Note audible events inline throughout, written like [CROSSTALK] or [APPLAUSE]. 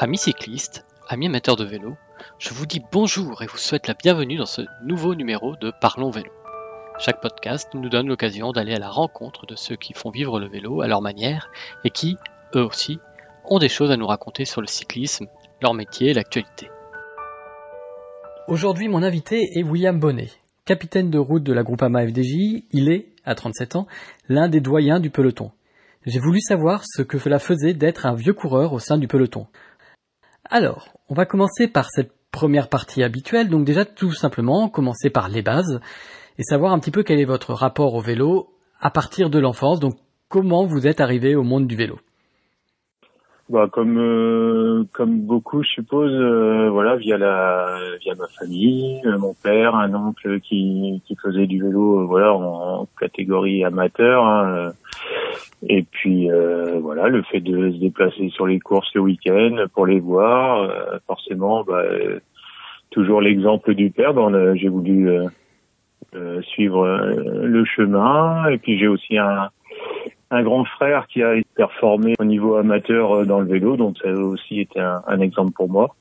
Amis cyclistes, amis amateurs de vélo, je vous dis bonjour et vous souhaite la bienvenue dans ce nouveau numéro de Parlons Vélo. Chaque podcast nous donne l'occasion d'aller à la rencontre de ceux qui font vivre le vélo à leur manière et qui, eux aussi, ont des choses à nous raconter sur le cyclisme, leur métier et l'actualité. Aujourd'hui, mon invité est William Bonnet. Capitaine de route de la Groupama FDJ, il est, à 37 ans, l'un des doyens du peloton. J'ai voulu savoir ce que cela faisait d'être un vieux coureur au sein du peloton. Alors, on va commencer par cette première partie habituelle, donc déjà tout simplement commencer par les bases et savoir un petit peu quel est votre rapport au vélo à partir de l'enfance, donc comment vous êtes arrivé au monde du vélo? Bah comme euh, comme beaucoup je suppose euh, voilà via la via ma famille euh, mon père un oncle qui qui faisait du vélo voilà en, catégorie amateur hein, et puis voilà le fait de se déplacer sur les courses le week-end pour les voir forcément bah, toujours l'exemple du père ben, j'ai voulu suivre le chemin. Et puis j'ai aussi un un grand frère qui a performé au niveau amateur euh, dans le vélo, donc ça a aussi été un, exemple pour moi.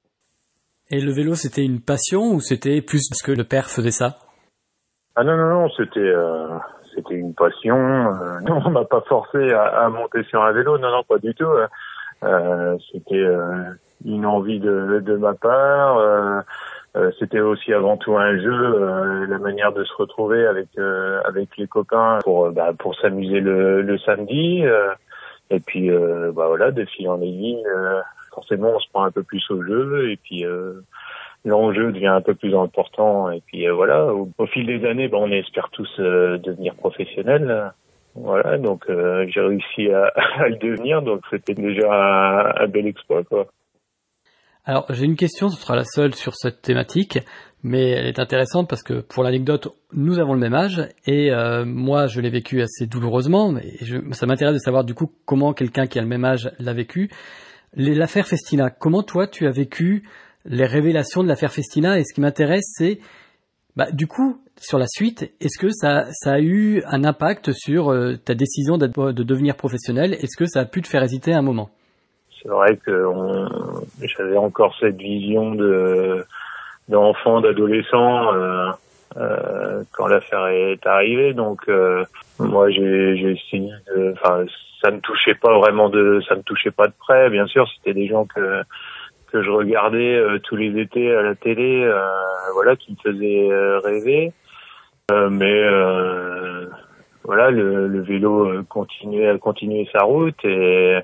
Et le vélo, c'était une passion ou c'était plus parce que le père faisait ça? Ah non, non, non, c'était euh, c'était une passion. Euh, [LAUGHS] non, on m'a pas forcé à, monter sur un vélo, non, non, pas du tout. c'était une envie de, de ma part. Euh, c'était aussi avant tout un jeu, euh, la manière de se retrouver avec euh, avec les copains pour bah, pour s'amuser le, le samedi. et puis bah voilà, de fil en aiguille, forcément on se prend un peu plus au jeu et puis l'enjeu devient un peu plus important. Et puis voilà, au, fil des années, bah, on espère tous devenir professionnels. Voilà, donc j'ai réussi à, [LAUGHS] à, le devenir, donc c'était déjà un, un bel exploit quoi. Alors j'ai une question, ce sera la seule sur cette thématique, mais elle est intéressante parce que pour l'anecdote, nous avons le même âge et euh, moi je l'ai vécu assez douloureusement, mais ça m'intéresse de savoir du coup comment quelqu'un qui a le même âge l'a vécu. L'affaire Festina, comment toi tu as vécu les révélations de l'affaire Festina? Et ce qui m'intéresse c'est bah, du coup sur la suite, est-ce que ça, ça a eu un impact sur euh, ta décision de devenir professionnel? Est-ce que ça a pu te faire hésiter un moment? C'est vrai que j'avais encore cette vision de d'enfant, d'adolescent euh, euh, quand l'affaire est arrivée. Donc euh, moi j'ai essayé de, enfin ça ne touchait pas vraiment de, ça ne touchait pas de près. Bien sûr, c'était des gens que que je regardais euh, tous les étés à la télé, euh, voilà, qui me faisaient rêver. mais voilà, le, le vélo continuait à continuer sa route et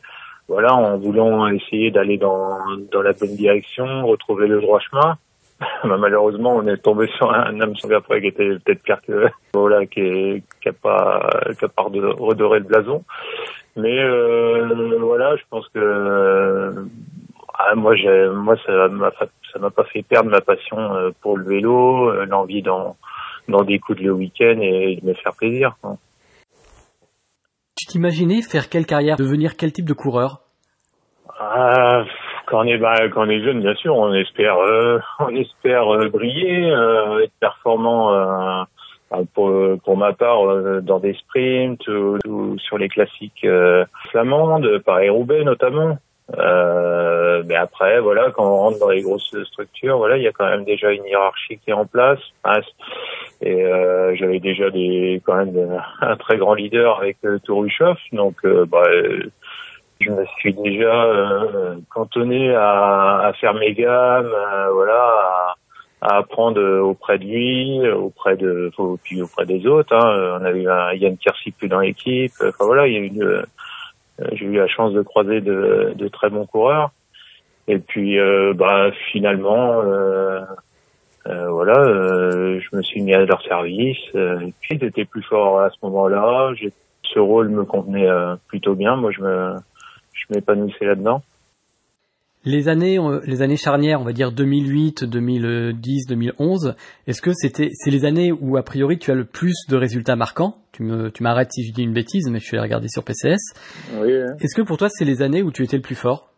voilà, en voulant essayer d'aller dans, dans la bonne direction, retrouver le droit chemin. [LAUGHS] Bah, malheureusement, on est tombé sur un homme après qui était peut-être pire que [LAUGHS] voilà, qui, qui a pas qui a pas redoré le blason. Mais euh, voilà, je pense que ah, moi, moi, ça m'a ça m'a pas fait perdre ma passion euh, pour le vélo, euh, l'envie d'en d'en découdre le week-end et de me faire plaisir. Quoi. Tu t'imaginais faire quelle carrière, devenir quel type de coureur? Ah, quand on est bah, quand on est jeune, bien sûr, on espère euh, [LAUGHS] on espère euh, briller, euh, être performant. Bah, pour, ma part, dans des sprints ou, sur les classiques flamandes, Paris-Roubaix notamment. mais après, voilà, quand on rentre dans les grosses structures, voilà, il y a quand même déjà une hiérarchie qui est en place. Et euh, j'avais déjà des quand même [LAUGHS] un très grand leader avec euh, donc bah, je me suis déjà euh, cantonné à, à, faire mes gammes, euh, voilà, à, à, apprendre auprès de lui, auprès de, puis auprès des autres. Hein. On avait un Yann plus dans l'équipe. Enfin voilà, il y a euh, j'ai eu la chance de croiser de, de très bons coureurs. Et puis, bah finalement. Euh, voilà, euh, je me suis mis à leur service. et puis, j'étais plus fort à ce moment-là. Ce rôle me convenait plutôt bien. Moi, je me, je m'épanouissais là-dedans. Les années, les années charnières, on va dire 2008, 2010, 2011, est-ce que c'était, c'est les années où a priori tu as le plus de résultats marquants? Tu me, tu m'arrêtes si je dis une bêtise, mais je suis allé regarder sur PCS. Oui. Est-ce que pour toi c'est les années où tu étais le plus fort?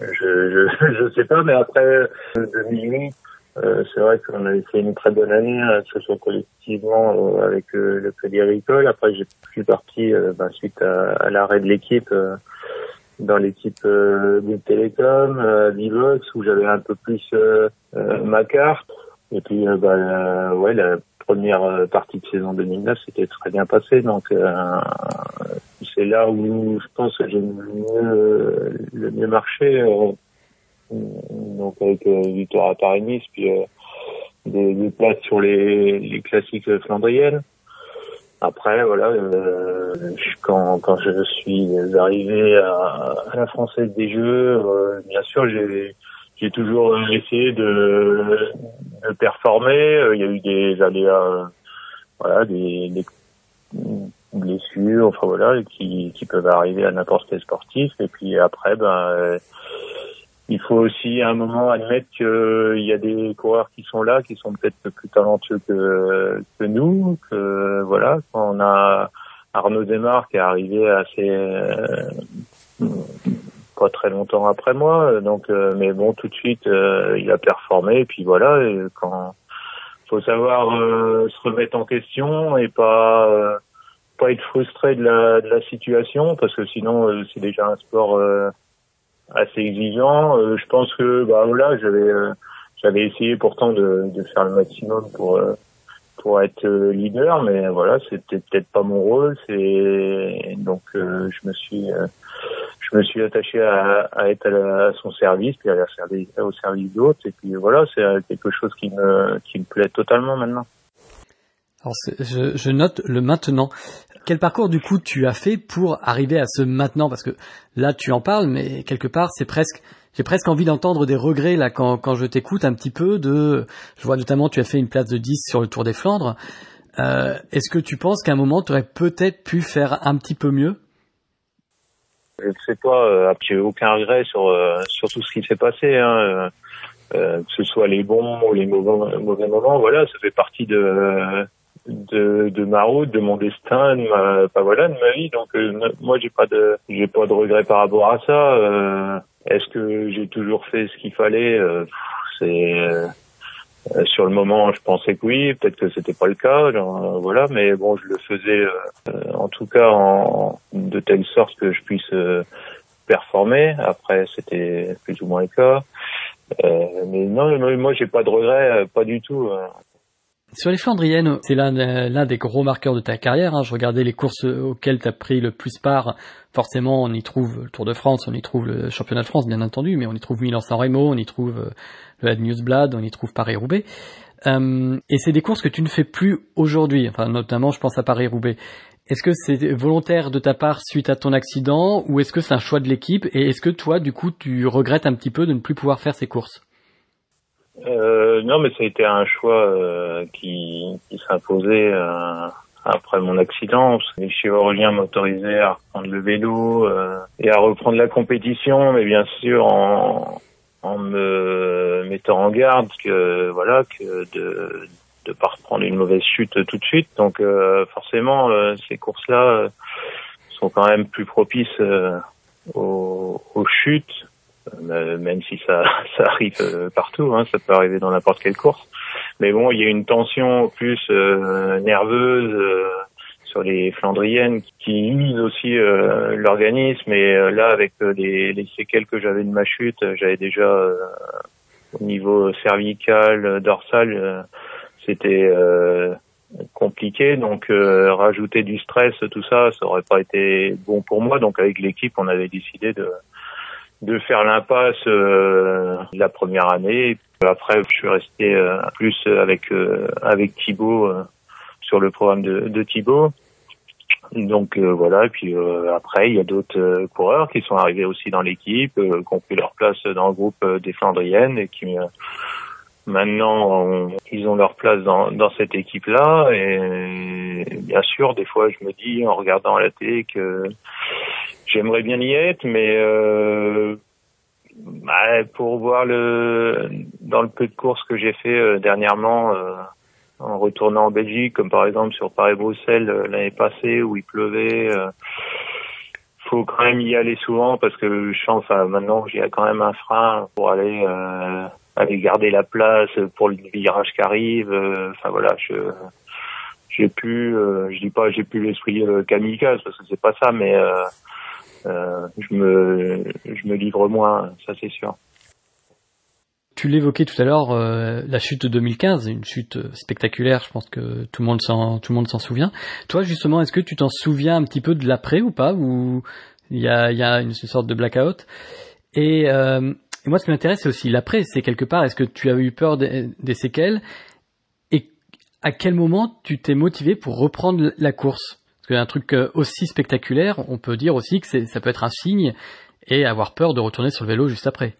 Je, je, [LAUGHS] je sais pas, mais après 2008, euh, c'est vrai qu'on avait fait une très bonne année, hein, que ce soit collectivement euh, avec le Crédit Agricole. Après, j'ai suis parti euh, bah, suite à, à l'arrêt de l'équipe dans l'équipe euh, Bouygues Télécom, euh, Vivox, où j'avais un peu plus euh, ma carte. Et puis, bah, ouais, la première partie de saison 2009 c'était très bien passé. Donc, c'est là où je pense que j'ai le, le mieux marché. Donc, avec victoire à Paris-Nice, puis des, des places sur les, classiques flandriennes. Après, voilà, euh, quand, quand je suis arrivé à, la Française des Jeux, euh, bien sûr, j'ai toujours essayé de, de performer. Il y a eu des aléas, voilà, des, des blessures, enfin voilà, qui, qui peuvent arriver à n'importe quel sportif. Et puis après, ben il faut aussi à un moment admettre qu'il y a des coureurs qui sont là, qui sont peut-être plus talentueux que, que nous, que voilà, on a Arnaud Desmar qui est arrivé assez euh, pas très longtemps après moi, donc euh, mais bon tout de suite euh, il a performé et puis voilà, et quand faut savoir se remettre en question et pas pas être frustré de la, de la situation parce que sinon c'est déjà un sport assez exigeant. Euh, je pense que bah voilà, j'avais euh, j'avais essayé pourtant de, de, faire le maximum pour euh, pour être leader, mais voilà, c'était peut-être pas mon rôle. C'est donc je me suis je me suis attaché à, à être à, son service, puis à la au service d'autres, et puis voilà, c'est quelque chose qui me qui me plaît totalement maintenant. Alors je, je note le maintenant. Quel parcours du coup tu as fait pour arriver à ce maintenant? Parce que là tu en parles, mais quelque part c'est presque, j'ai presque envie d'entendre des regrets là quand, quand je t'écoute un petit peu. De, je vois notamment tu as fait une place de 10 sur le Tour des Flandres. Euh, Est-ce que tu penses qu'à un moment tu aurais peut-être pu faire un petit peu mieux? Sais pas, euh, j'ai aucun regret sur euh, sur tout ce qui s'est passé. Hein. Euh, que ce soit les bons ou les mauvais, mauvais moments, voilà, ça fait partie de de, de ma route, de mon destin, de ma, pas voilà, de ma vie. Donc euh, moi j'ai pas de j'ai pas de regret par rapport à ça. Euh, Est-ce que j'ai toujours fait ce qu'il fallait? Euh, C'est euh, sur le moment, je pensais que oui, peut-être que c'était pas le cas, genre, voilà, mais bon, je le faisais en tout cas en, de telle sorte que je puisse performer. Après, c'était plus ou moins le cas. mais non, moi, j'ai pas de regrets, pas du tout. Sur les Flandriennes, c'est l'un des gros marqueurs de ta carrière. Hein. Je regardais les courses auxquelles tu as pris le plus part. Forcément, on y trouve le Tour de France, on y trouve le Championnat de France, bien entendu, mais on y trouve Milan-San Remo, on y trouve euh, le Ad Newsblad, on y trouve Paris-Roubaix. Euh, et c'est des courses que tu ne fais plus aujourd'hui. Enfin, notamment, je pense à Paris-Roubaix. Est-ce que c'est volontaire de ta part suite à ton accident ou est-ce que c'est un choix de l'équipe et est-ce que toi, du coup, tu regrettes un petit peu de ne plus pouvoir faire ces courses? Euh, non, mais ça a été un choix euh, qui, qui s'imposait euh, après mon accident. Les chirurgiens m'autorisaient à reprendre le vélo euh, et à reprendre la compétition, mais bien sûr en, en me mettant en garde que voilà que de de pas reprendre une mauvaise chute tout de suite. Donc forcément, ces courses-là sont quand même plus propices aux, aux chutes euh, même si ça, [LAUGHS] ça arrive euh, partout, hein, ça peut arriver dans n'importe quelle course. Mais bon, il y a une tension plus euh, nerveuse sur les Flandriennes qui usent aussi l'organisme. Et là, avec les, les, séquelles que j'avais de ma chute, j'avais déjà au niveau cervical, dorsal, c'était compliqué. Donc rajouter du stress, tout ça, ça aurait pas été bon pour moi. Donc avec l'équipe, on avait décidé de de faire l'impasse euh, la première année. Après, je suis resté euh, plus avec euh, avec Thibaut sur le programme de, de Thibaut. Donc voilà, et puis après il y a d'autres coureurs qui sont arrivés aussi dans l'équipe, qui ont pris leur place dans le groupe des Flandriennes et qui maintenant ils ont leur place dans, dans cette équipe-là. Et bien sûr, des fois je me dis en regardant la télé que J'aimerais bien y être, mais euh, pour voir le dans le peu de courses que j'ai fait euh, dernièrement euh, en retournant en Belgique, comme par exemple sur Paris-Bruxelles euh, l'année passée où il pleuvait, faut quand même y aller souvent parce que je sens enfin, maintenant j'ai quand même un frein pour aller aller garder la place pour le virage qui arrive. Enfin voilà, je j'ai plus, je dis pas j'ai plus l'esprit kamikaze parce que c'est pas ça, mais je me je me livre moins, ça c'est sûr. Tu l'évoquais tout à l'heure, la chute de 2015, une chute spectaculaire. Je pense que tout le monde s'en tout le monde s'en souvient. Toi, justement, est-ce que tu t'en souviens un petit peu de l'après ou pas, ou il y a, y a une, sorte de blackout? Et moi, ce qui m'intéresse, c'est aussi l'après. C'est quelque part, est-ce que tu as eu peur des, séquelles? Et à quel moment tu t'es motivé pour reprendre la course? Parce qu'un truc euh, aussi spectaculaire, on peut dire aussi que ça peut être un signe et avoir peur de retourner sur le vélo juste après.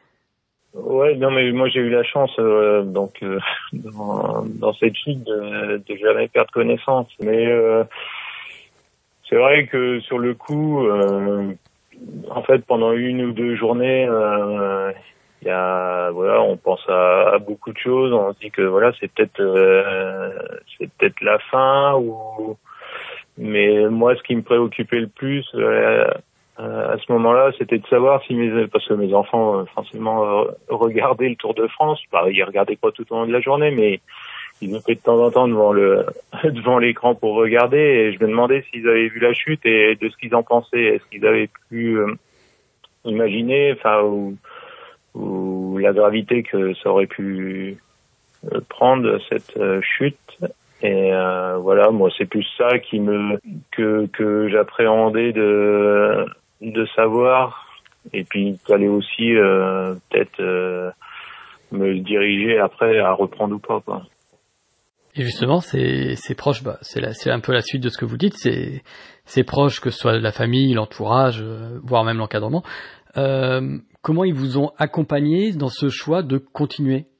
Ouais, non, mais moi j'ai eu la chance euh, donc euh, [LAUGHS] dans, cette chute de, de, jamais perdre connaissance. Mais c'est vrai que sur le coup, en fait, pendant une ou deux journées, il y a voilà on pense à, beaucoup de choses on se dit que voilà c'est peut-être euh, c'est peut-être la fin ou mais moi ce qui me préoccupait le plus euh, à ce moment-là c'était de savoir si mes parce que mes enfants euh, forcément regardaient le Tour de France. Bah, ils regardaient pas tout au long de la journée mais ils étaient de temps en temps devant le [LAUGHS] devant l'écran pour regarder. Et je me demandais s'ils avaient vu la chute et de ce qu'ils en pensaient. Est-ce qu'ils avaient pu imaginer enfin ou ou la gravité que ça aurait pu euh, prendre cette euh, chute? Et euh, voilà, moi c'est plus ça qui me que que j'appréhendais de de savoir. Et puis fallait aussi peut-être me diriger après à reprendre ou pas. Quoi. Et justement, c'est c'est proche, bah, c'est c'est un peu la suite de ce que vous dites. C'est c'est proche que ce soit la famille, l'entourage, voire même l'encadrement. Euh, comment ils vous ont accompagné dans ce choix de continuer? euh,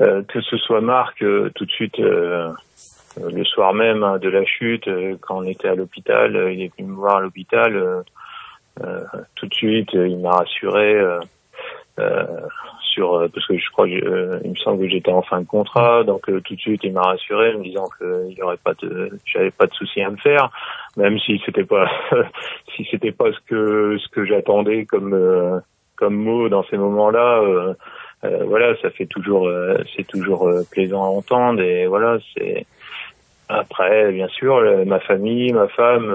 Que ce soit Marc, euh, tout de suite, le soir même hein, de la chute, quand on était à l'hôpital, il est venu me voir à l'hôpital. tout de suite, il m'a rassuré sur parce que je crois qu'il me semble que j'étais en fin de contrat donc tout de suite il m'a rassuré me disant qu'il y aurait pas de j'avais pas de souci à me faire même si c'était pas [LAUGHS] si c'était pas ce que ce que j'attendais comme euh, comme mot dans ces moments-là euh, euh, voilà ça fait toujours c'est toujours plaisant à entendre et voilà c'est après bien sûr ma famille ma femme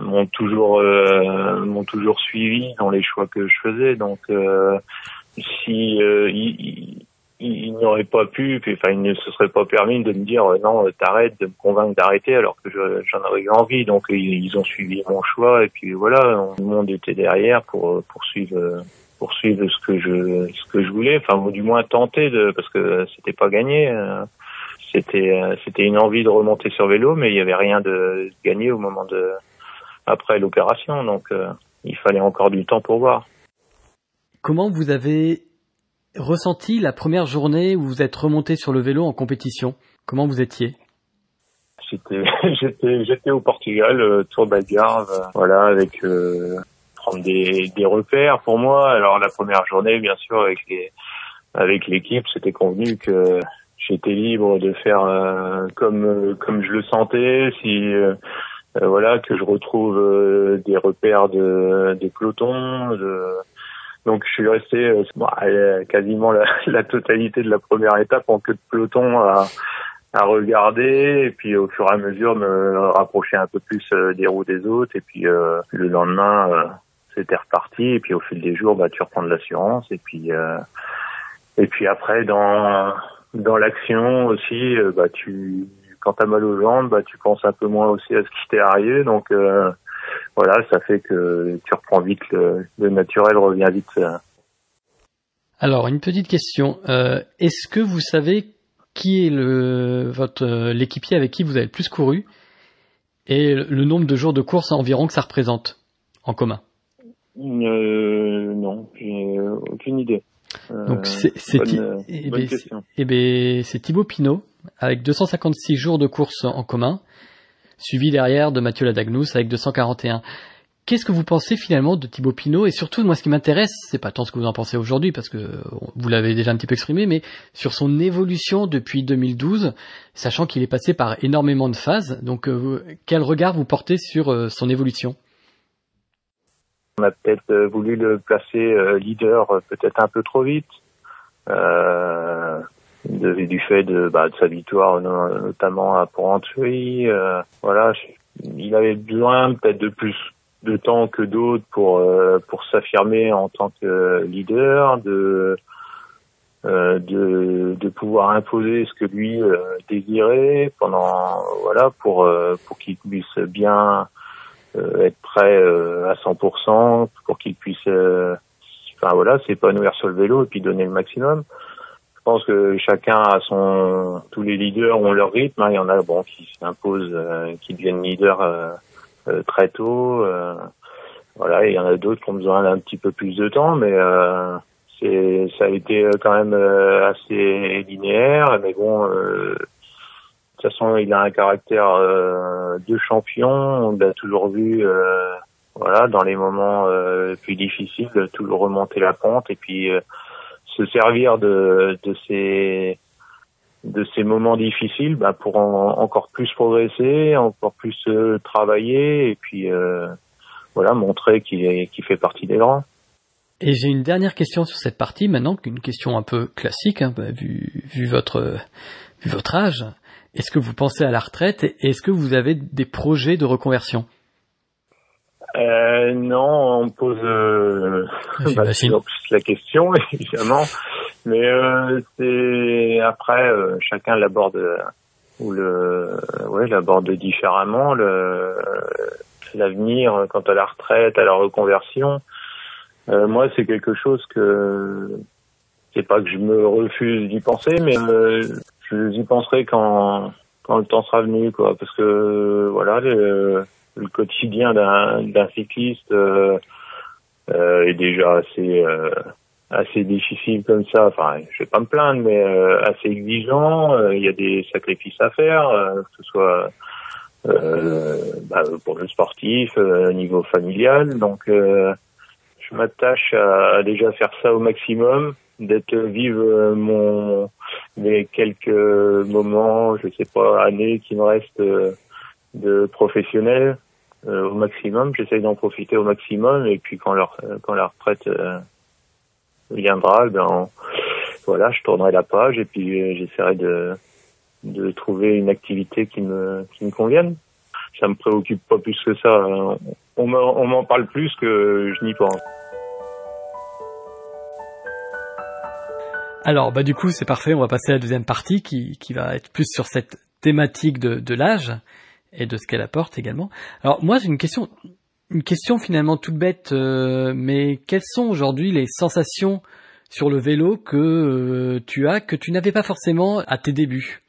m'ont toujours m'ont toujours suivi dans les choix que je faisais donc si il, il n'aurait pas pu, puis, enfin, il ne se serait pas permis de me dire euh, non, t'arrêtes, de me convaincre d'arrêter, alors que j'en avais eu envie. Donc ils, ont suivi mon choix, et puis voilà, tout le monde était derrière pour euh, poursuivre euh, poursuivre ce que je ce que je voulais, enfin du moins tenter de, parce que c'était pas gagné. C'était c'était une envie de remonter sur vélo, mais il y avait rien de gagné au moment de après l'opération, donc il fallait encore du temps pour voir. Comment vous avez ressenti la première journée où vous êtes remonté sur le vélo en compétition? Comment vous étiez? J'étais, [LAUGHS] j'étais, j'étais au Portugal, euh, Tour d'Algarve, euh, voilà, avec euh, prendre des, des repères pour moi. Alors la première journée, bien sûr, avec les, avec l'équipe, c'était convenu que j'étais libre de faire euh, comme comme je le sentais. Si voilà, que je retrouve des repères de des pelotons, de donc je suis resté euh, quasiment la, [LAUGHS] la, totalité de la première étape en queue de peloton à, à, regarder et puis au fur et à mesure me rapprocher un peu plus euh, des roues des autres et puis euh, le lendemain euh, c'était reparti et puis au fil des jours bah tu reprends de l'assurance et puis et puis après dans dans l'action aussi bah tu quand t'as mal aux jambes bah tu penses un peu moins aussi à ce qui t'est arrivé donc voilà, ça fait que tu reprends vite le, naturel revient vite. Euh. Alors une petite question, euh, est-ce que vous savez qui est le votre euh, l'équipier avec qui vous avez le plus couru et le nombre de jours de course environ que ça représente en commun? Non, j'ai aucune idée. Donc c'est c'est eh ben, eh ben, Thibaut Pinot avec 256 jours de course en commun suivi derrière de Mathieu Ladagnous avec 241. Qu'est-ce que vous pensez finalement de Thibaut Pinot? Et surtout, moi, ce qui m'intéresse, c'est pas tant ce que vous en pensez aujourd'hui, parce que vous l'avez déjà un petit peu exprimé, mais sur son évolution depuis 2012, sachant qu'il est passé par énormément de phases. Donc, euh, quel regard vous portez sur euh, son évolution? On a peut-être euh, voulu le placer leader peut-être un peu trop vite de, du fait de, bah, de sa victoire notamment à Porrentruy. Euh, voilà, il avait besoin peut-être de plus de temps que d'autres pour pour s'affirmer en tant que leader, de de, de pouvoir imposer ce que lui désirait pendant voilà pour pour qu'il puisse bien être prêt à 100% pour qu'il puisse enfin voilà s'épanouir sur le vélo et puis donner le maximum je pense que chacun a son, tous les leaders ont leur rythme. Hein. Il y en a bon qui s'imposent, euh, qui deviennent leaders euh, euh, très tôt. voilà, il y en a d'autres qui ont besoin d'un petit peu plus de temps, mais c'est, ça a été quand même assez linéaire. Mais bon, toute façon, il a un caractère de champion. On l'a toujours vu. voilà, dans les moments plus difficiles, toujours remonter la pente et puis se servir de, de ces de moments difficiles bah, pour encore plus progresser, encore plus euh, travailler et puis euh, voilà montrer qu'il fait partie des grands. Et j'ai une dernière question sur cette partie maintenant, une question un peu classique hein, bah, vu votre âge. Est-ce que vous pensez à la retraite et est-ce que vous avez des projets de reconversion? Euh, non, on pose euh, bah, la question [LAUGHS] évidemment, mais euh, c'est après chacun l'aborde ou le ouais l'aborde différemment. Le l'avenir quant à la retraite, à la reconversion. Euh, moi, c'est quelque chose que c'est pas que je me refuse d'y penser, mais je y penserai quand quand le temps sera venu, quoi, parce que voilà. Les, le quotidien d'un cycliste euh, euh, est déjà assez euh, assez difficile comme ça. Enfin, je vais pas me plaindre, mais euh, assez exigeant. Il y a des sacrifices à faire, que ce soit bah, pour le sportif, au niveau familial. Donc, je m'attache à, à, déjà faire ça au maximum, d'être vivre mon les quelques moments, je sais pas, années qui me restent de professionnels euh, au maximum. J'essaye d'en profiter au maximum et puis quand leur quand la retraite euh, viendra, ben voilà, je tournerai la page et puis euh, j'essaierai de de trouver une activité qui me qui me convienne. Ça me préoccupe pas plus que ça. On m'en parle plus que je n'y pense. Alors, bah du coup, c'est parfait. On va passer à la deuxième partie qui, qui va être plus sur cette thématique de, de l'âge et de ce qu'elle apporte également. Alors moi j'ai une question, une question finalement toute bête, euh, mais quelles sont aujourd'hui les sensations sur le vélo que euh, tu as que tu n'avais pas forcément à tes débuts?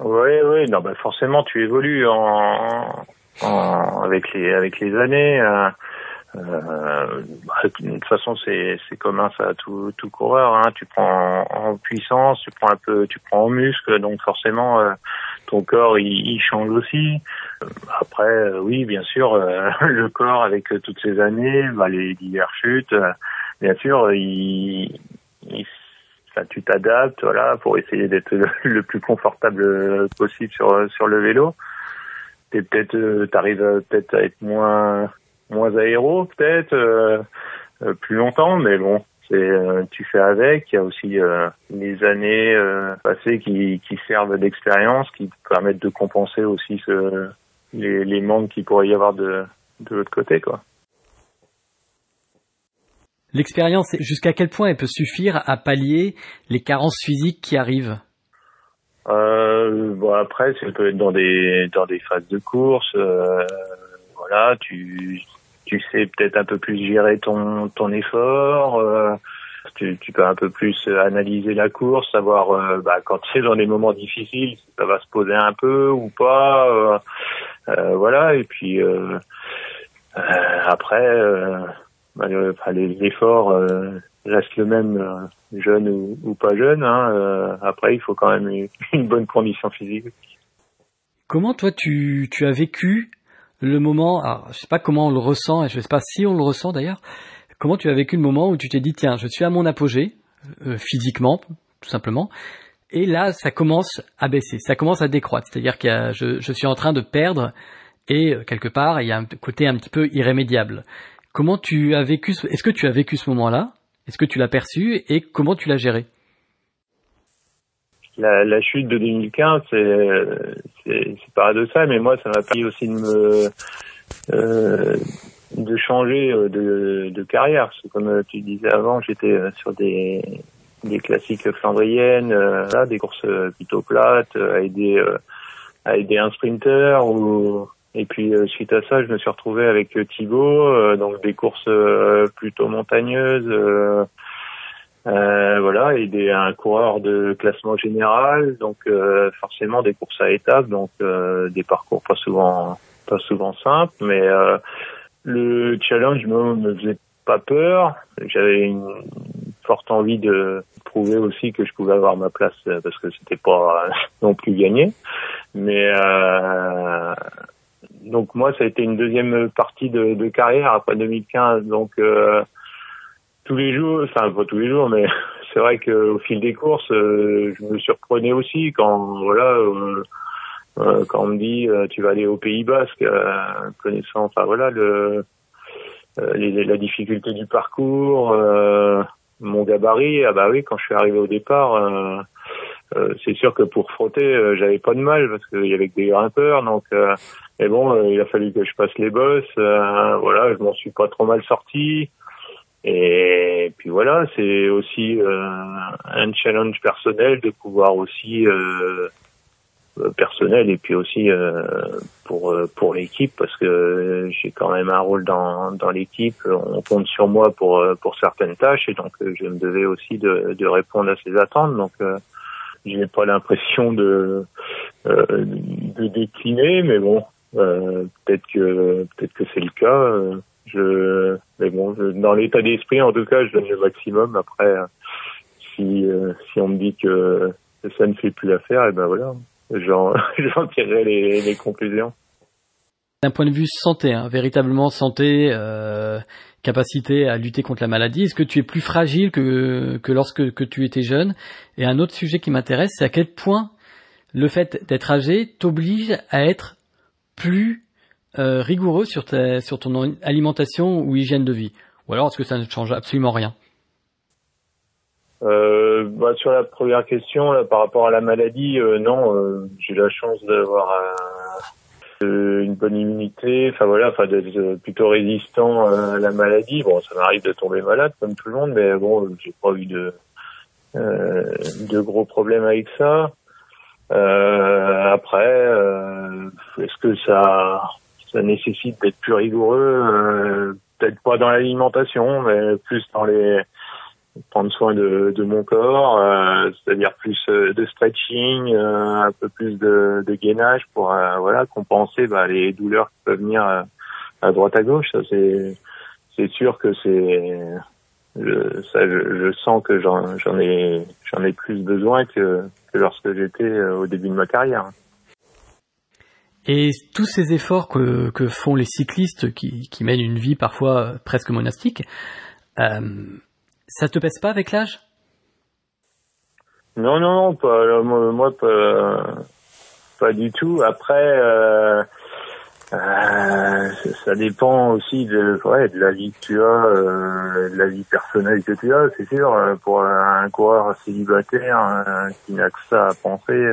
Oui, oui, non, bah forcément tu évolues en, avec les avec les années. Euh, euh, bah, de toute façon, c'est commun ça à tout tout coureur. Hein. Tu prends en, puissance, tu prends un peu, tu prends en muscle, donc forcément euh, ton corps il, il, change aussi. Après, euh, oui, bien sûr, euh, [LAUGHS] le corps avec toutes ces années, bah, les diverses chutes, bien sûr, il, il ça, tu t'adaptes, voilà, pour essayer d'être le [LAUGHS] plus confortable possible sur sur le vélo. T'es peut-être, t'arrives peut-être à être moins moins aéro peut-être, euh, euh, plus longtemps, mais bon, c'est euh, tu fais avec. Il y a aussi les années passées qui, qui servent d'expérience, qui permettent de compenser aussi ce, les, les manques qu'il pourrait y avoir de, de l'autre côté, quoi. L'expérience, jusqu'à quel point elle peut suffire à pallier les carences physiques qui arrivent? Euh, Bon après, ça peut être dans des dans des phases de course. Euh, voilà, tu tu sais peut-être un peu plus gérer ton ton effort. Euh, tu, peux un peu plus analyser la course, savoir euh, bah, quand es dans des moments difficiles, ça va se poser un peu ou pas. Euh, euh voilà. Et puis après, bah, les efforts restent le même, jeune ou, ou, pas jeune. Hein, après, il faut quand même une, une bonne condition physique. Comment toi tu, tu as vécu le moment, alors, je sais pas comment on le ressent, et je sais pas si on le ressent d'ailleurs, comment tu as vécu le moment où tu t'es dit, tiens, je suis à mon apogée, euh, physiquement, tout simplement, et là, ça commence à baisser, ça commence à décroître, c'est-à-dire que je, je, suis en train de perdre, et euh, quelque part, il y a un côté un petit peu irrémédiable. Comment tu as vécu, est-ce que tu as vécu ce moment-là? Est-ce que tu l'as perçu, et comment tu l'as géré? La, la, chute de 2015, c'est paradoxal, mais moi, ça m'a permis aussi de me de changer de, de carrière. Comme tu disais avant, j'étais sur des des classiques flandriennes, là, des courses plutôt plates, à aider à aider un sprinter ou et puis suite à ça, je me suis retrouvé avec Thibaut, donc des courses plutôt montagneuses, euh, voilà, et des, un coureur de classement général, donc euh, forcément des courses à étapes, donc euh, des parcours pas souvent pas souvent simples, mais euh, le challenge me, me faisait pas peur. J'avais une forte envie de prouver aussi que je pouvais avoir ma place parce que c'était pas [LAUGHS] non plus gagné. Mais donc moi, ça a été une deuxième partie de, de carrière après 2015, donc tous les jours, enfin pas tous les jours, mais [LAUGHS] c'est vrai qu'au fil des courses, euh, je me surprenais aussi quand voilà, euh, euh, quand on me dit tu vas aller au Pays Basque, connaissant, enfin voilà le la difficulté du parcours, mon gabarit, ah bah oui, quand je suis arrivé au départ. c'est sûr que pour frotter, j'avais pas de mal parce qu'il y avait que des grimpeurs, donc mais bon, il a fallu que je passe les bosses. voilà, je m'en suis pas trop mal sorti. Et puis voilà, c'est aussi euh, un challenge personnel de pouvoir aussi euh, euh personnel et puis aussi euh, pour euh, pour l'équipe parce que j'ai quand même un rôle dans dans l'équipe. On compte sur moi pour pour certaines tâches et donc je me devais aussi de de répondre à ces attentes. Donc je n'ai pas l'impression de de décliner, mais bon, peut-être que peut-être que c'est le cas. Mais bon, dans l'état d'esprit, en tout cas, je donne le maximum. Après, euh, si euh, si on me dit que ça ne fait plus l'affaire, et ben voilà, j'en [LAUGHS] tirerai les, conclusions. D'un point de vue santé, hein, véritablement santé, euh, capacité à lutter contre la maladie, est-ce que tu es plus fragile que que lorsque que tu étais jeune? Et un autre sujet qui m'intéresse, c'est à quel point le fait d'être âgé t'oblige à être plus euh, rigoureux sur, ta, sur ton alimentation ou hygiène de vie? Ou alors est-ce que ça ne change absolument rien? Euh, bah, sur la première question, là, par rapport à la maladie, euh, non, j'ai la chance d'avoir une bonne immunité, enfin voilà, enfin d'être plutôt résistant à la maladie. Bon, ça m'arrive de tomber malade comme tout le monde, mais bon, j'ai pas eu de de gros problèmes avec ça. après, est-ce que ça ça nécessite d'être plus rigoureux, euh, peut-être pas dans l'alimentation, mais plus dans les prendre soin de, de mon corps, euh, c'est-à-dire plus euh, de stretching, un peu plus de, de gainage pour voilà compenser bah, les douleurs qui peuvent venir à droite à gauche. Ça c'est c'est sûr que c'est je, ça je, je, sens que j'en j'en ai j'en ai plus besoin que que lorsque j'étais au début de ma carrière. Et tous ces efforts que, que font les cyclistes qui, qui, mènent une vie parfois presque monastique, euh, ça te pèse pas avec l'âge? Non, non, non, pas, moi, pas, pas du tout. Après, euh, euh, ça dépend aussi de, ouais, de la vie que tu as, euh, de la vie personnelle que tu as, c'est sûr. Pour un coureur célibataire qui n'a que ça à penser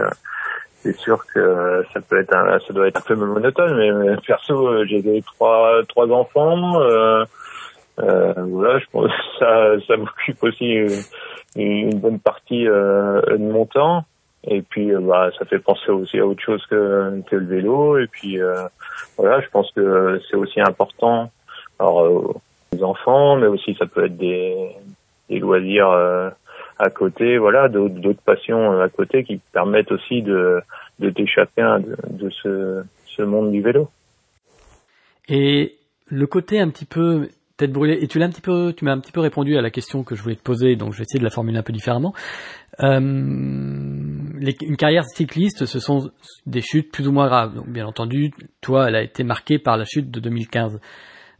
c'est sûr que ça peut être un, ça doit être un peu monotone mais perso euh, j'ai trois trois enfants euh, euh, voilà je pense que ça ça m'occupe aussi une, bonne partie euh, de mon temps. Et puis euh, bah ça fait penser aussi à autre chose que que le vélo. Et puis voilà je pense que c'est aussi important. Alors les enfants mais aussi ça peut être des des loisirs à côté, voilà, d'autres passions euh, à côté qui permettent aussi de, de t'échapper de, ce, ce monde du vélo. Et le côté un petit peu tête brûlée, et tu l'as un petit peu, tu m'as un petit peu répondu à la question que je voulais te poser, donc je vais essayer de la formuler un peu différemment. Euh, les, une carrière cycliste, ce sont des chutes plus ou moins graves. Donc bien entendu, toi, elle a été marquée par la chute de 2015.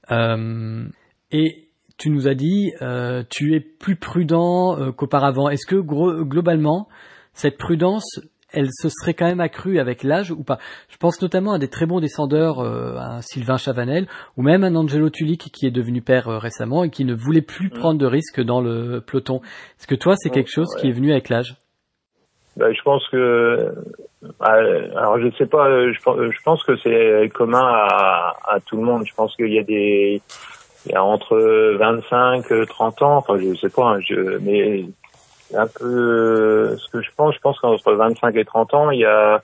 Euh, et tu nous as dit, euh, tu es plus prudent euh, qu'auparavant. Est-ce que globalement, cette prudence, elle se serait quand même accrue avec l'âge ou pas? Je pense notamment à des très bons descendeurs, euh, un Sylvain Chavanel ou même un Angelo Tulic qui est devenu père récemment et qui ne voulait plus mm. prendre de risques dans le peloton. Est-ce que toi, c'est quelque chose qui est venu avec l'âge? Bah, je pense que alors je sais pas, je, pense que c'est commun à, à, tout le monde. Je pense qu'il y a des il y a entre 25 30 ans, enfin je sais pas, hein, je, mais un peu ce que je pense, je pense qu'entre 25 et 30 ans, il y a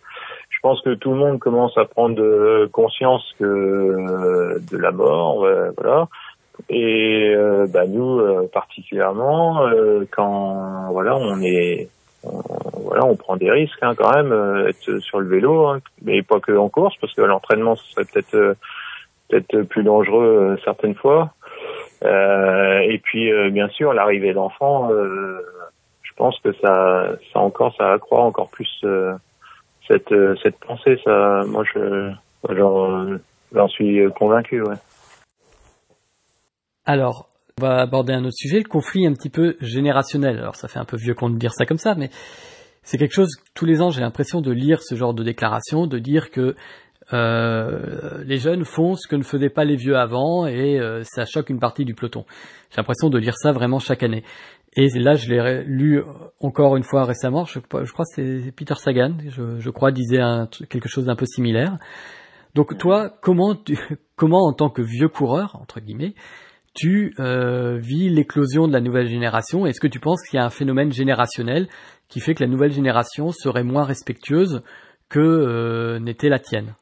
je pense que tout le monde commence à prendre conscience que de la mort, voilà. Et euh, bah, nous euh, particulièrement, euh, quand voilà, on est voilà, on prend des risques hein, quand même, être sur le vélo, hein, mais pas que en course, parce que l'entraînement ce serait peut-être peut-être plus dangereux certaines fois. et puis bien sûr l'arrivée d'enfants, je pense que ça, ça encore, ça accroît encore plus cette cette pensée. Ça, moi je j'en suis convaincu. Alors, on va aborder un autre sujet, le conflit un petit peu générationnel. Alors ça fait un peu vieux qu'on de dire ça comme ça, mais c'est quelque chose, tous les ans j'ai l'impression de lire ce genre de déclaration, de dire que euh, les jeunes font ce que ne faisaient pas les vieux avant et euh, ça choque une partie du peloton. J'ai l'impression de lire ça vraiment chaque année. Et là, je l'ai lu encore une fois récemment. Je, crois que c'est Peter Sagan, je, crois, disait quelque chose d'un peu similaire. Donc toi, comment, [LAUGHS] comment en tant que vieux coureur entre guillemets, tu euh, vis l'éclosion de la nouvelle génération? Est-ce que tu penses qu'il y a un phénomène générationnel qui fait que la nouvelle génération serait moins respectueuse que euh, n'était la tienne?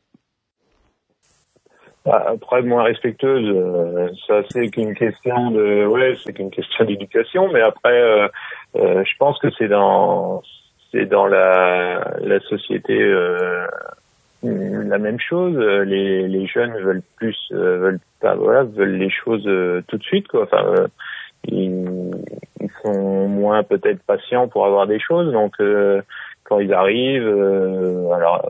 Après moins respectueuse, euh, ça c'est qu'une question de ouais, c'est qu'une question d'éducation, mais après je pense que c'est dans c'est dans la la société la même chose. Les, les jeunes veulent plus, euh, veulent pas, voilà, veulent les choses euh, tout de suite, quoi. Enfin, euh, ils, ils, sont moins peut-être patients pour avoir des choses. Donc, quand ils arrivent, alors,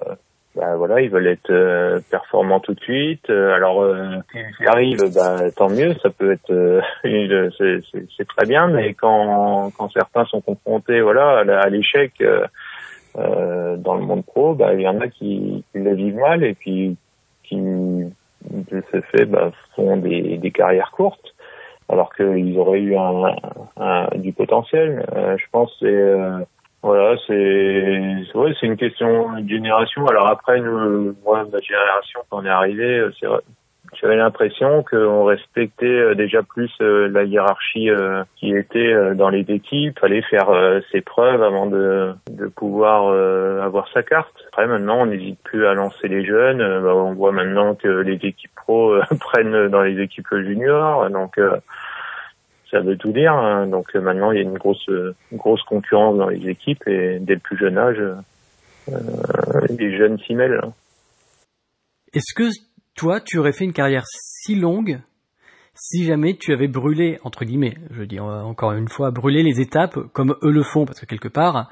bah, voilà, ils veulent être performants tout de suite. alors, ils arrivent, bah, tant mieux. Ça peut être, [LAUGHS] c'est très bien. Mais quand, quand certains sont confrontés, voilà, à l'échec. Euh, dans le monde pro, bah, il y en a qui, qui le vivent mal et puis qui, de ce fait, bah, font des, des carrières courtes, alors qu'ils auraient eu un, un, du potentiel. Euh, je pense c'est euh, voilà, c'est ouais, c'est une question de génération. Alors après, nous, moi, ma génération, quand on est arrivé, c'est j'avais l'impression qu'on respectait euh, déjà plus euh, la hiérarchie euh, qui était dans les équipes. Fallait faire ses preuves avant de, de pouvoir avoir sa carte. Après, maintenant, on n'hésite plus à lancer les jeunes. Bah, on voit maintenant que les équipes pro [LAUGHS] prennent dans les équipes juniors. Donc, ça veut tout dire. Hein. Donc maintenant, il y a une grosse, grosse concurrence dans les équipes et dès le plus jeune âge, les jeunes s'y mêlent. Est-ce que toi, tu aurais fait une carrière si longue si jamais tu avais brûlé, entre guillemets, je dis encore une fois, brûlé les étapes comme eux le font, parce que quelque part,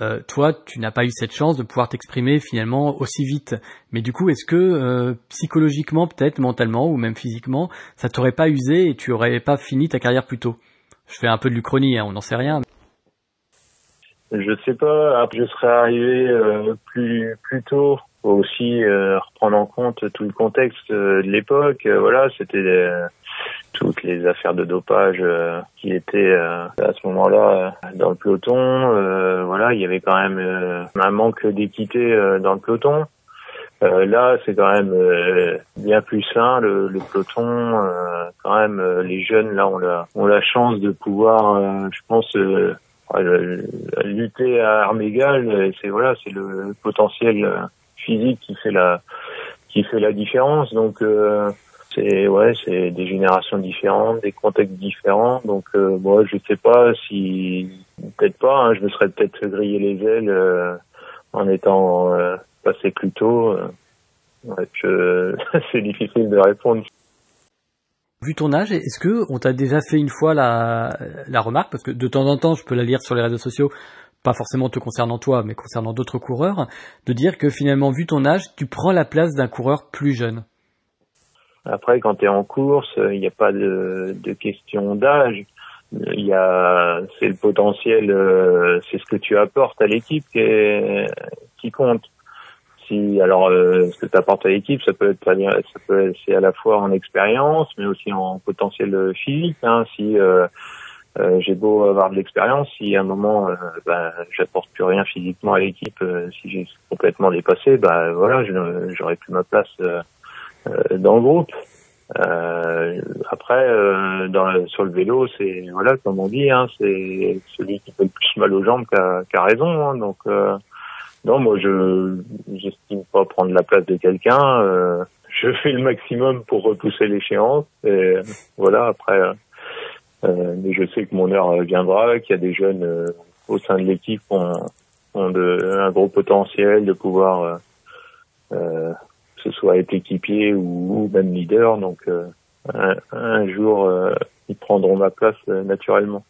euh, toi, tu n'as pas eu cette chance de pouvoir t'exprimer finalement aussi vite. Mais du coup, est-ce que euh, psychologiquement, peut-être mentalement ou même physiquement, ça t'aurait pas usé et tu aurais pas fini ta carrière plus tôt? Je fais un peu de l'Uchronie, hein, on n'en sait rien. Je sais pas. Je serais arrivé euh, plus plus tôt aussi euh, reprendre en compte tout le contexte euh, de l'époque. Euh, voilà, c'était toutes les affaires de dopage qui étaient à ce moment-là dans le peloton. voilà, il y avait quand même un manque d'équité dans le peloton. là, c'est quand même bien plus sain le, le peloton. quand même, les jeunes là ont la ont la chance de pouvoir, je pense, lutter à armes égales. C'est voilà, c'est le potentiel physique qui fait la qui fait la différence. Donc euh, c'est ouais, c'est des générations différentes, des contextes différents. Donc euh, moi, je sais pas si peut-être pas. Hein, je me serais peut-être grillé les ailes euh, en étant passé plus tôt. [LAUGHS] C'est difficile de répondre. Vu ton âge, est-ce que on t'a déjà fait une fois la, la remarque, parce que de temps en temps, je peux la lire sur les réseaux sociaux, pas forcément te concernant toi, mais concernant d'autres coureurs, de dire que finalement, vu ton âge, tu prends la place d'un coureur plus jeune Après, quand tu es en course, il n'y a pas de, de question d'âge. Il y a, c'est le potentiel, euh, c'est ce que tu apportes à l'équipe qui, qui compte. Si, alors, euh, ce que tu apportes à l'équipe, ça peut être, ça peut, c'est à la fois en expérience, mais aussi en potentiel physique. Hein, si euh, euh, j'ai beau avoir de l'expérience, si à un moment euh, bah, j'apporte plus rien physiquement à l'équipe, euh, si j'ai complètement dépassé, bah voilà, j'aurais plus ma place dans le groupe. après, dans, sur le vélo, c'est voilà, comme on dit, hein, c'est celui qui fait le plus mal aux jambes qui a, raison. Hein, donc non, moi je j'estime pas prendre la place de quelqu'un. je fais le maximum pour repousser l'échéance. Et voilà, après euh, mais je sais que mon heure viendra, qu'il y a des jeunes euh, au sein de l'équipe qui ont, un gros potentiel de pouvoir euh, que ce soit être équipier ou, même leader. Donc un, jour, ils prendront ma place naturellement.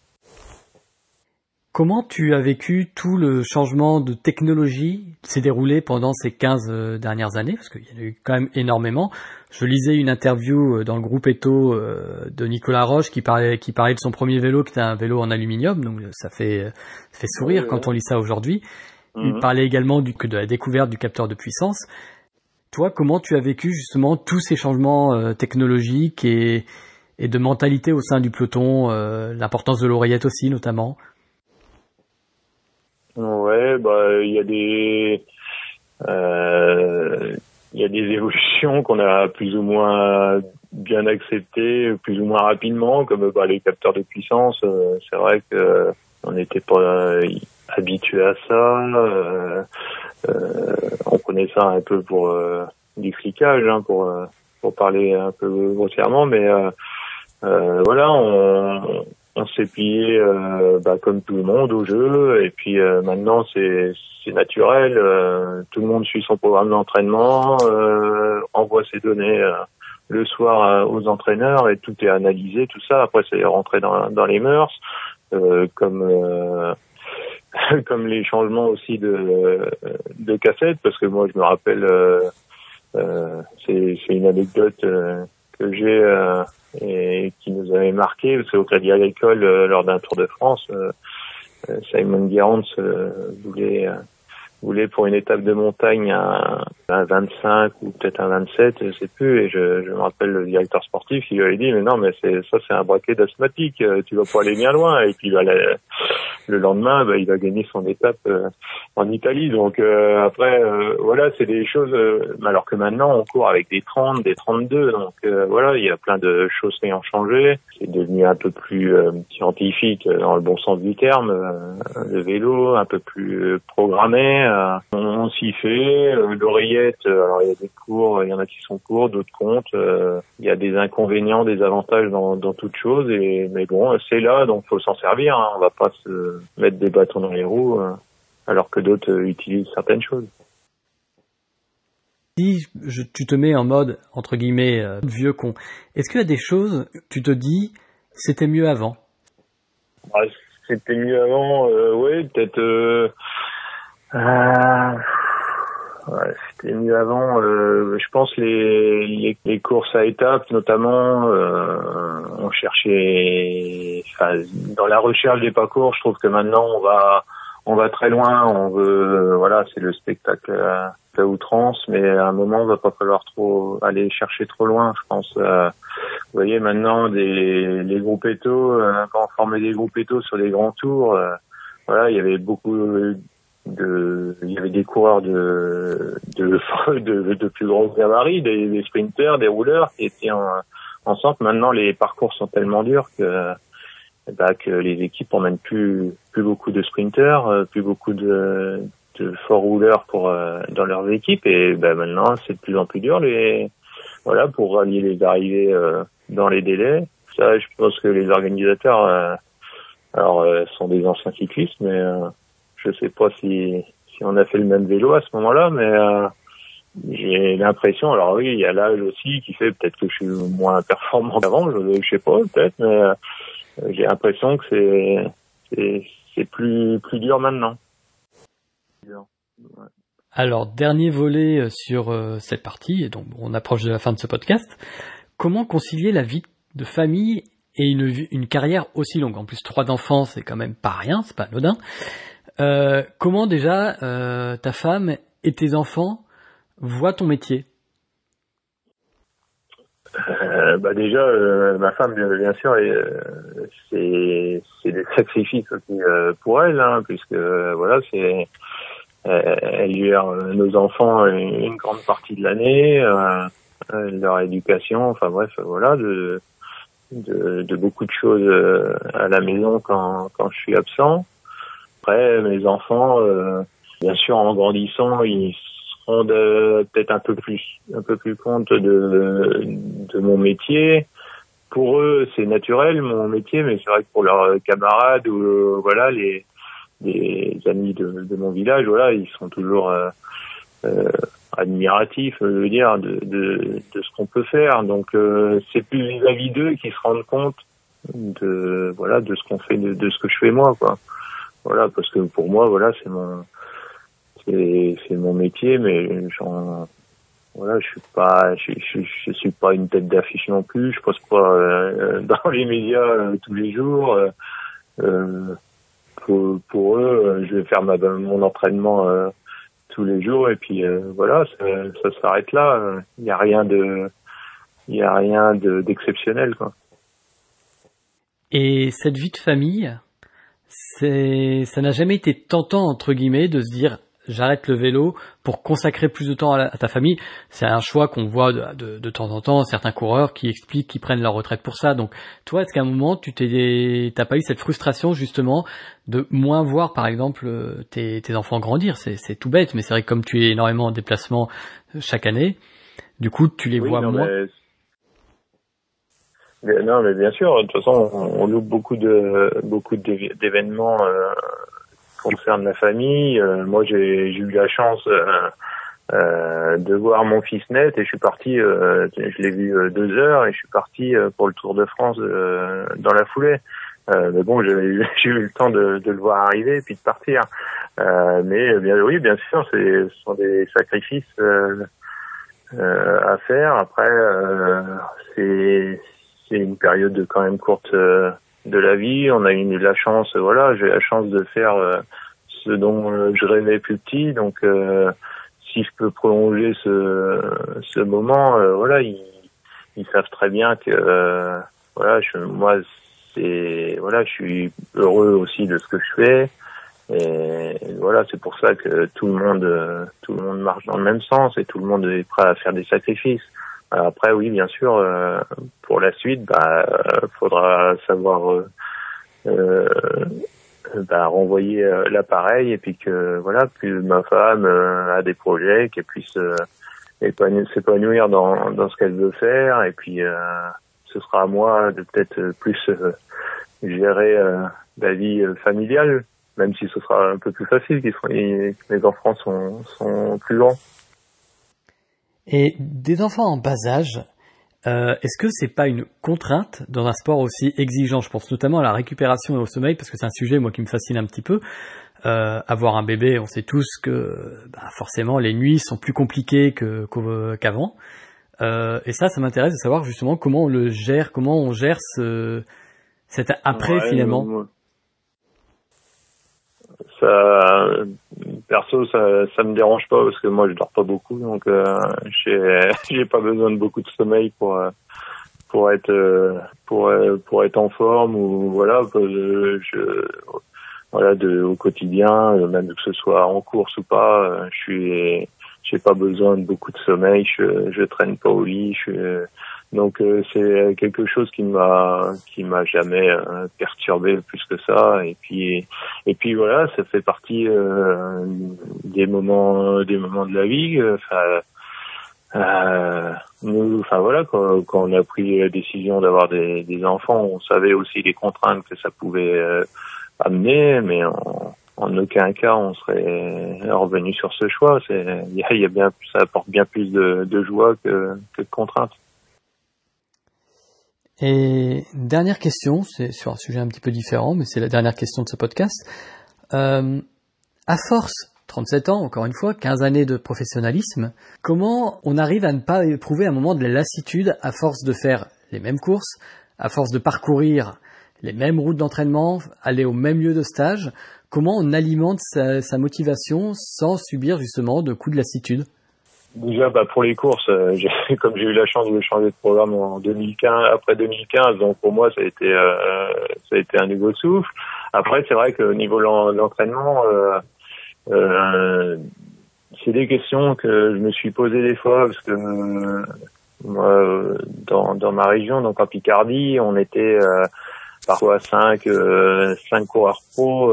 Comment tu as vécu tout le changement de technologie qui s'est déroulé pendant ces 15 euh, dernières années? Parce qu'il y en a eu quand même énormément. Je lisais une interview euh, dans le groupe Eto euh, de Nicolas Roche qui parlait, qui parlait de son premier vélo qui était un vélo en aluminium. Donc ça fait, fait sourire quand on lit ça aujourd'hui. Il mhm. parlait également du, de la découverte du capteur de puissance. Toi, comment tu as vécu justement tous ces changements technologiques et, et de mentalité au sein du peloton, l'importance de l'oreillette aussi notamment? Ouais, bah il y a des euh, il y a des évolutions qu'on a plus ou moins bien acceptées, plus ou moins rapidement, comme bah, les capteurs de puissance. Euh, c'est vrai que on n'était pas euh, habitué à ça. Euh, on connaît ça un peu pour du flicage, hein, pour pour parler un peu grossièrement, mais voilà, on, on s'est plié euh, bah, comme tout le monde au jeu. Et puis euh, maintenant c'est naturel. Euh, tout le monde suit son programme d'entraînement envoie ses données le soir aux entraîneurs et tout est analysé tout ça. Après c'est rentré dans dans les mœurs comme [LAUGHS] comme les changements aussi de de parce que moi je me rappelle c'est c'est une anecdote que j'ai et qui nous avait marqué, parce qu'au Crédit Agricole, euh, lors d'un Tour de France, euh, euh, Simon Gerrans voulait voulait pour une étape de montagne un, un 25 ou peut-être un 27, je sais plus. Et je, je me rappelle le directeur sportif, il lui avait dit mais non mais c'est ça c'est un braquet d'asthmatique, tu vas pas aller bien loin. Et puis bah, le lendemain, bah, il va gagner son étape en Italie. Donc après voilà c'est des choses. alors que maintenant on court avec des 30, des 32. Donc voilà il y a plein de choses qui ont changé. C'est devenu un peu plus scientifique dans le bon sens du terme. le vélo un peu plus programmé euh, on, s'y fait. Euh, l'oreillette, euh, alors il y a des cours, il y en a qui sont courts, d'autres comptent. il y a des inconvénients, des avantages dans, dans toute chose. Et mais bon, c'est là, donc faut s'en servir. Hein. On va pas se mettre des bâtons dans les roues, alors que d'autres utilisent certaines choses. Si je, tu te mets en mode entre guillemets vieux con, est-ce qu'il y a des choses tu te dis c'était mieux avant? Bah, C'était mieux avant, oui, peut-être euh, ouais, C'était mieux avant. Euh, je pense les, les, courses à étapes, notamment, euh, on cherchait. Enfin, dans la recherche des parcours, je trouve que maintenant on va on va très loin. On veut, voilà, c'est le spectacle à, outrance, mais à un moment, on va pas falloir trop aller chercher trop loin. Je pense. Euh, vous voyez maintenant des les groupes étos, euh, quand on formait des groupes étos sur les grands tours. Euh, voilà, il y avait beaucoup de, il y avait des coureurs de, de, [LAUGHS] de, de plus gros gabarits, des, des, sprinters, des rouleurs qui étaient en, en centre. Maintenant, les parcours sont tellement durs que, bah, que les équipes emmènent plus, plus beaucoup de sprinters, euh, plus beaucoup de, de forts rouleurs pour, euh, dans leurs équipes. Et bah, maintenant, c'est de plus en plus dur les, voilà, pour rallier les arrivées euh, dans les délais. Ça, je pense que les organisateurs, alors, sont des anciens cyclistes, mais je sais pas si, on a fait le même vélo à ce moment-là, mais euh, j'ai l'impression, alors oui, il y a l'âge aussi qui fait peut-être que je suis moins performant qu'avant, je, je sais pas, peut-être, mais euh, j'ai l'impression que c'est plus dur maintenant. Alors dernier volet euh, sur cette partie, et donc on approche de la fin de ce podcast. Comment concilier la vie de famille et une, une carrière aussi longue? En plus, trois enfants, c'est quand même pas rien, c'est pas anodin. Euh, comment déjà euh, ta femme et tes enfants voient ton métier? Euh, bah déjà, euh, ma femme, bien sûr, c'est c'est des sacrifices aussi pour elle, hein, puisque voilà, c'est elle gère nos enfants une, grande partie de l'année, leur éducation, enfin bref, voilà, de, de, de beaucoup de choses à la maison quand quand je suis absent. Après, mes enfants, bien sûr, en grandissant, ils rendre peut-être un peu plus un peu plus compte de de mon métier. Pour eux, c'est naturel mon métier, mais c'est vrai que pour leurs camarades ou euh, voilà les les amis de, de, mon village, voilà, ils sont toujours euh, euh, admiratifs, je veux dire, de, de, de ce qu'on peut faire. Donc euh, c'est plus vis-à-vis d'eux qui se rendent compte de voilà de ce qu'on fait, de ce que je fais moi, quoi. Voilà, parce que pour moi, voilà, c'est mon c'est mon métier, mais j'en voilà, je suis pas, je, je, je, suis pas une tête d'affiche non plus. Je passe pas euh, [LAUGHS] dans les médias euh, tous les jours. Euh, pour, pour, eux, je vais faire ma, mon entraînement tous les jours et puis voilà, ça, ça s'arrête là. Il n'y a rien de, il y a rien d'exceptionnel quoi. Et cette vie de famille, c'est, ça n'a jamais été tentant entre guillemets de se dire j'arrête le vélo pour consacrer plus de temps à, ta famille. C'est un choix qu'on voit de, de, temps en temps, certains coureurs qui expliquent qu'ils prennent leur retraite pour ça. Donc toi, est-ce qu'à un moment, tu t'es, t'as pas eu cette frustration justement de moins voir, par exemple, tes, tes enfants grandir? C'est, c'est tout bête, mais c'est vrai que comme tu es énormément en déplacement chaque année, du coup, tu les vois moins. Non, mais bien sûr. De toute façon, on, loupe beaucoup de beaucoup d'événements. Euh, concerne la famille, euh, moi j'ai eu la chance euh, euh, de voir mon fils net et je suis parti, je l'ai vu deux heures et je suis parti pour le Tour de France dans la foulée. mais bon, [LAUGHS] j'ai eu le temps de, de, le voir arriver puis de partir. mais bien oui, bien sûr, ce sont des sacrifices à faire. Après, c'est une période quand même courte de la vie. On a eu la chance, voilà, j'ai la chance de faire euh, ce dont euh, je rêvais plus petit. Donc, euh, si je peux prolonger ce, moment, voilà, ils, savent très bien que, voilà, moi, c'est, voilà, je suis heureux aussi de ce que je fais. Et voilà, c'est pour ça que tout le monde, tout le monde marche dans le même sens et tout le monde est prêt à faire des sacrifices. Après, oui, bien sûr, euh, pour la suite, bah, faudra savoir euh, euh bah, renvoyer euh, l'appareil et puis que voilà, que ma femme a des projets, qu'elle puisse s'épanouir dans, dans ce qu'elle veut faire et puis ce sera à moi de peut-être plus gérer la vie familiale, même si ce sera un peu plus facile, que mes enfants sont, sont plus grands. Et des enfants en bas âge, euh, est-ce que c'est pas une contrainte dans un sport aussi exigeant? Je pense notamment à la récupération et au sommeil parce que c'est un sujet moi qui me fascine un petit peu. Euh, avoir un bébé, on sait tous que bah, forcément les nuits sont plus compliquées qu'avant. Euh, et ça, ça m'intéresse de savoir justement comment on le gère, comment on gère ce, cet après finalement? Ça perso ça ça me dérange pas parce que moi je dors pas beaucoup donc euh, [LAUGHS] j'ai pas besoin de beaucoup de sommeil pour euh, pour être euh, pour pour être en forme ou voilà je, je voilà de au quotidien même que ce soit en course ou pas je suis j'ai pas besoin de beaucoup de sommeil je je traîne pas au lit je donc euh, c'est quelque chose qui m'a qui m'a jamais euh, perturbé plus que ça. Et puis et puis voilà ça fait partie euh, des moments des moments de la vie enfin nous enfin voilà quand, quand, on a pris la décision d'avoir des, des, enfants on savait aussi les contraintes que ça pouvait amener mais en, en aucun cas on serait revenu sur ce choix. Y a, bien ça apporte bien plus de, joie que, de contraintes. Et dernière question, c'est sur un sujet un petit peu différent, mais c'est la dernière question de ce podcast. Euh, à force, 37 ans, encore une fois, 15 années de professionnalisme, comment on arrive à ne pas éprouver un moment de la lassitude à force de faire les mêmes courses, à force de parcourir les mêmes routes d'entraînement, aller au même lieu de stage? Comment on alimente sa, motivation sans subir justement de coups de lassitude? Déjà, bah, pour les courses, euh, [LAUGHS] comme j'ai eu la chance de changer de programme en 2015, après 2015, donc pour moi, ça a été, euh, ça a été un nouveau souffle. Après, c'est vrai que au niveau de l'entraînement, euh, euh, c'est des questions que je me suis posées des fois parce que moi, dans, dans ma région, donc en Picardie, on était parfois cinq, cinq coureurs pro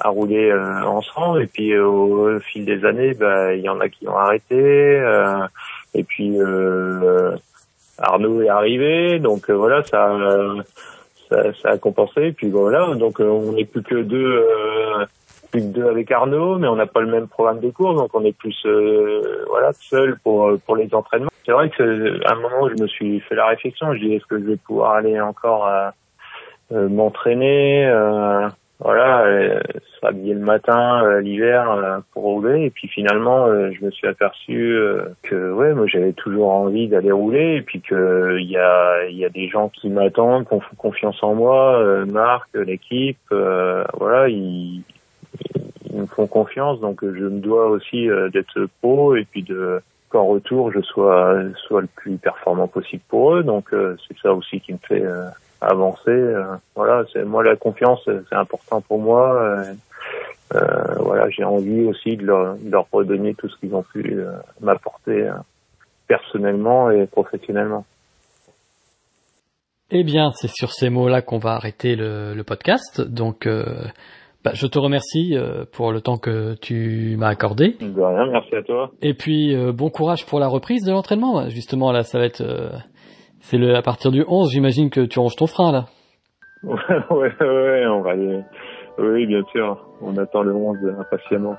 à rouler euh, ensemble. Et puis euh, au, fil des années bah, il y en a qui ont arrêté euh, et puis Arnaud est arrivé. Donc voilà ça, ça, ça a compensé. Et puis voilà. Donc on n'est plus que deux plus que deux avec Arnaud mais on n'a pas le même programme de cours donc on est plus voilà seul pour pour les entraînements. C'est vrai que à un moment je me suis fait la réflexion. Je dis est-ce que je vais pouvoir aller encore m'entraîner voilà, euh, se habiller le matin, euh, l'hiver euh, pour rouler. Et puis finalement, euh, je me suis aperçu que ouais, moi j'avais toujours envie d'aller rouler. Et puis que il y a il y a des gens qui m'attendent, qui ont confiance en moi, Marc, l'équipe. voilà, ils, ils me font confiance. Donc je me dois aussi d'être pro et puis de qu'en retour je sois soit le plus performant possible pour eux. Donc c'est ça aussi qui me fait avancer. Euh, voilà, c'est moi la confiance, c'est important pour moi. Euh, euh, voilà, j'ai envie aussi de leur, leur redonner tout ce qu'ils ont pu m'apporter personnellement et professionnellement. Eh bien, c'est sur ces mots-là qu'on va arrêter le, le podcast. Donc, bah, je te remercie pour le temps que tu m'as accordé. De rien, merci à toi. Et puis, bon courage pour la reprise de l'entraînement. Justement, là, ça va être c'est le, à partir du 11, j'imagine que tu ranges ton frein, là. [LAUGHS] ouais, ouais, ouais, on va aller. Oui, bien sûr. On attend le 11 impatiemment.